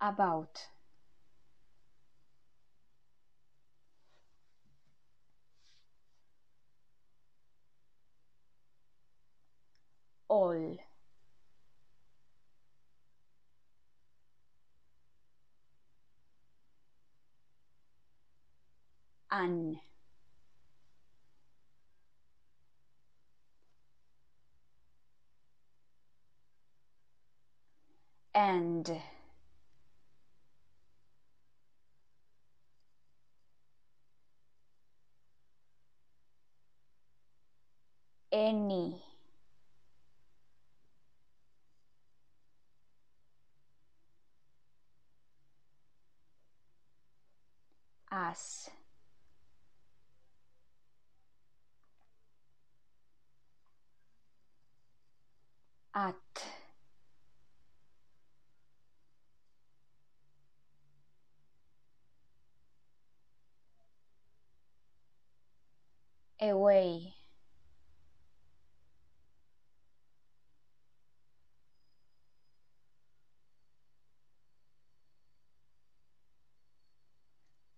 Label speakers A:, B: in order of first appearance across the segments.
A: about. All. An. And at. Away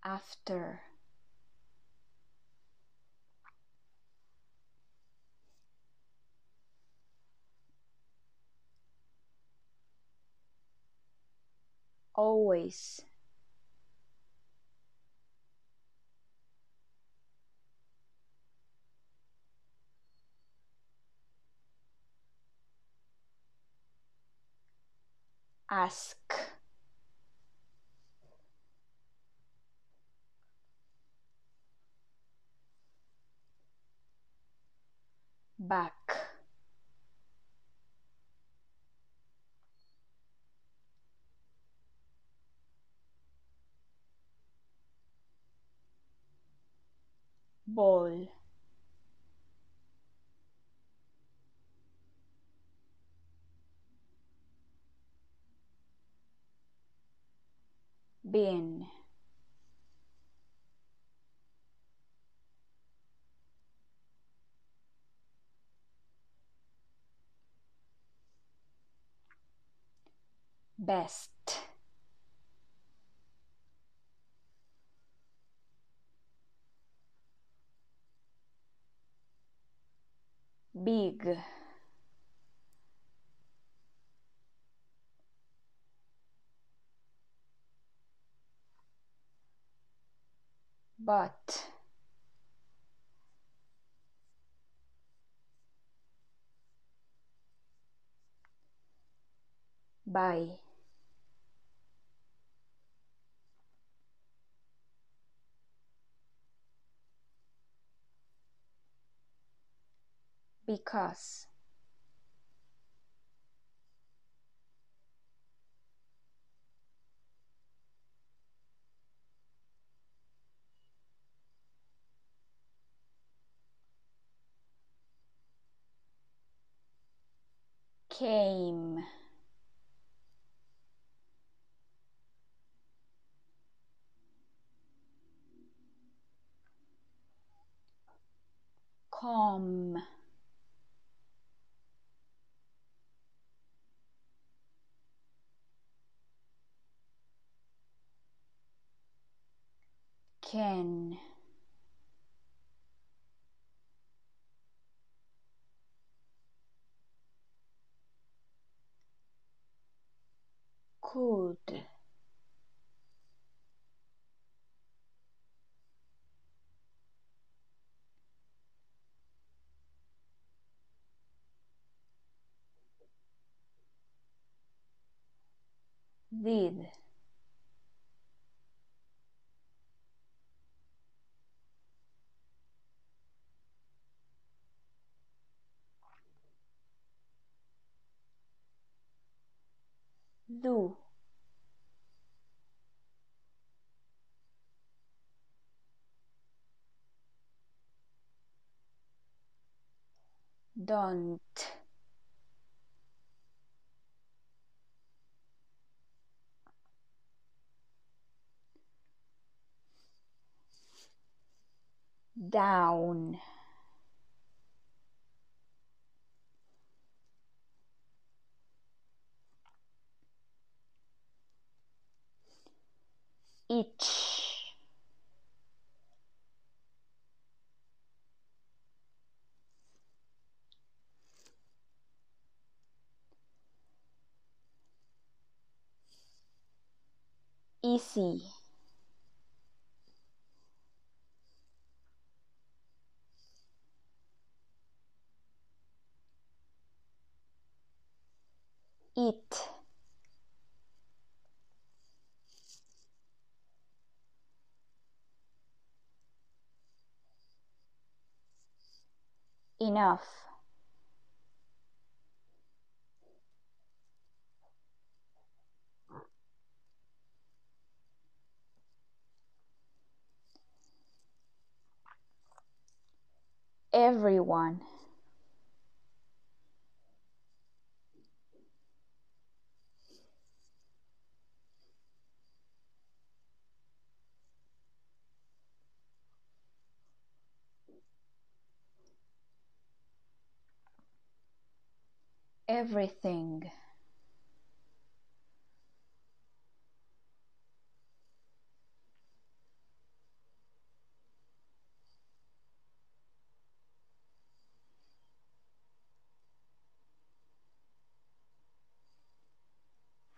A: after. Always. Ask back. Ball. Bin best. Big. But by because. Came. Come can. Could. Did do? Don't. Down each. Easy enough. Everyone everything.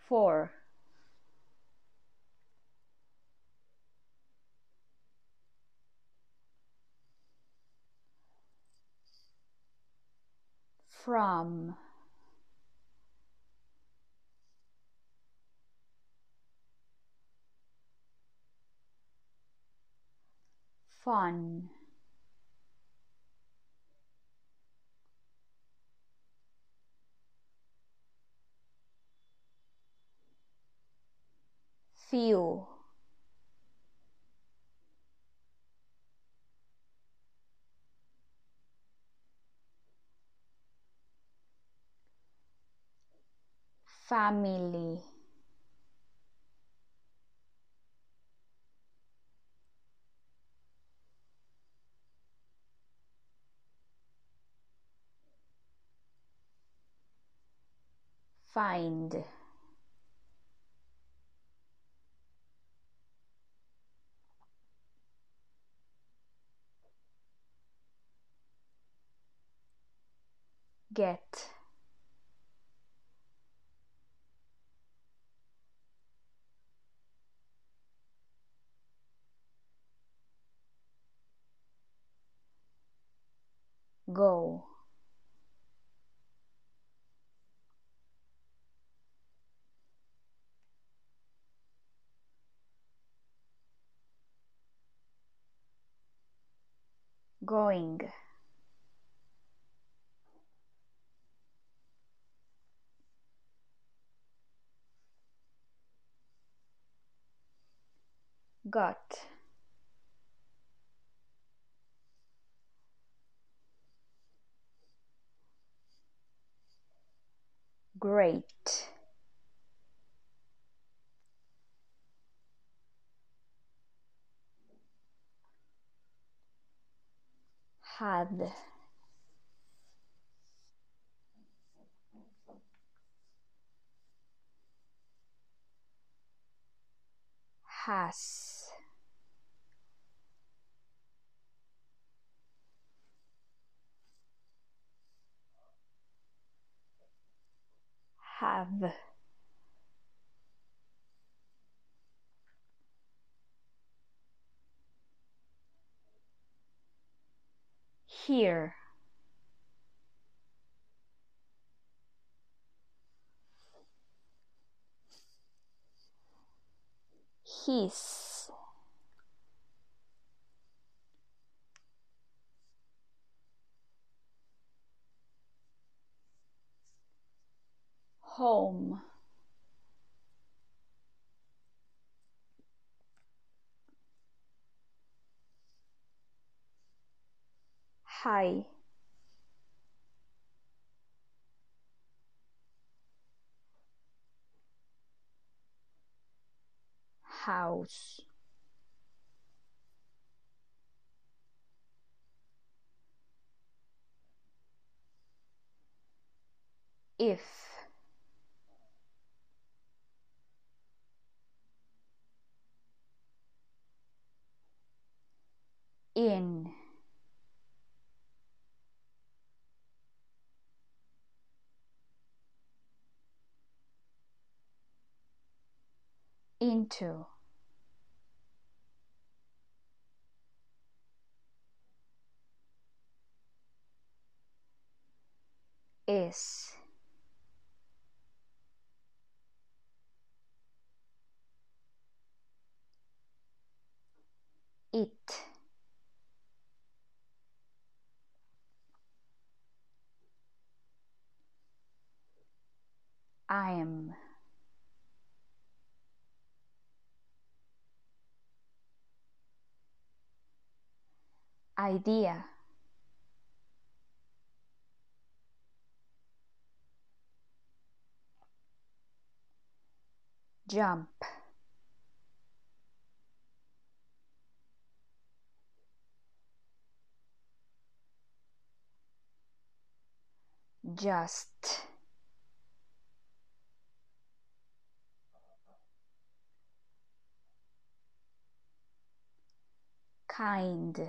A: Four. From fun. Few family find. Get going. Got. Great had. Has. Have here. His high house. If into is. It idea. Jump. Just. Kind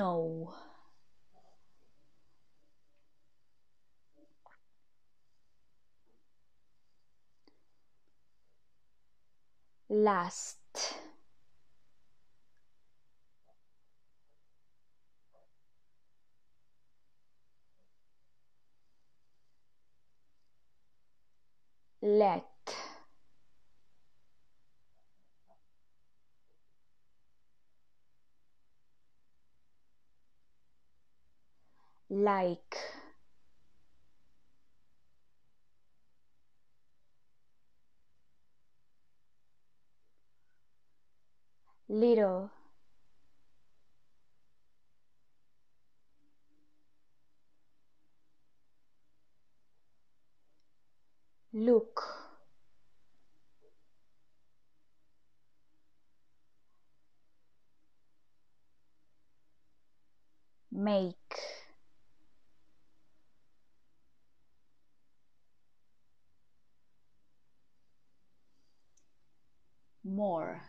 A: no. Last. Let like little. Look. Make more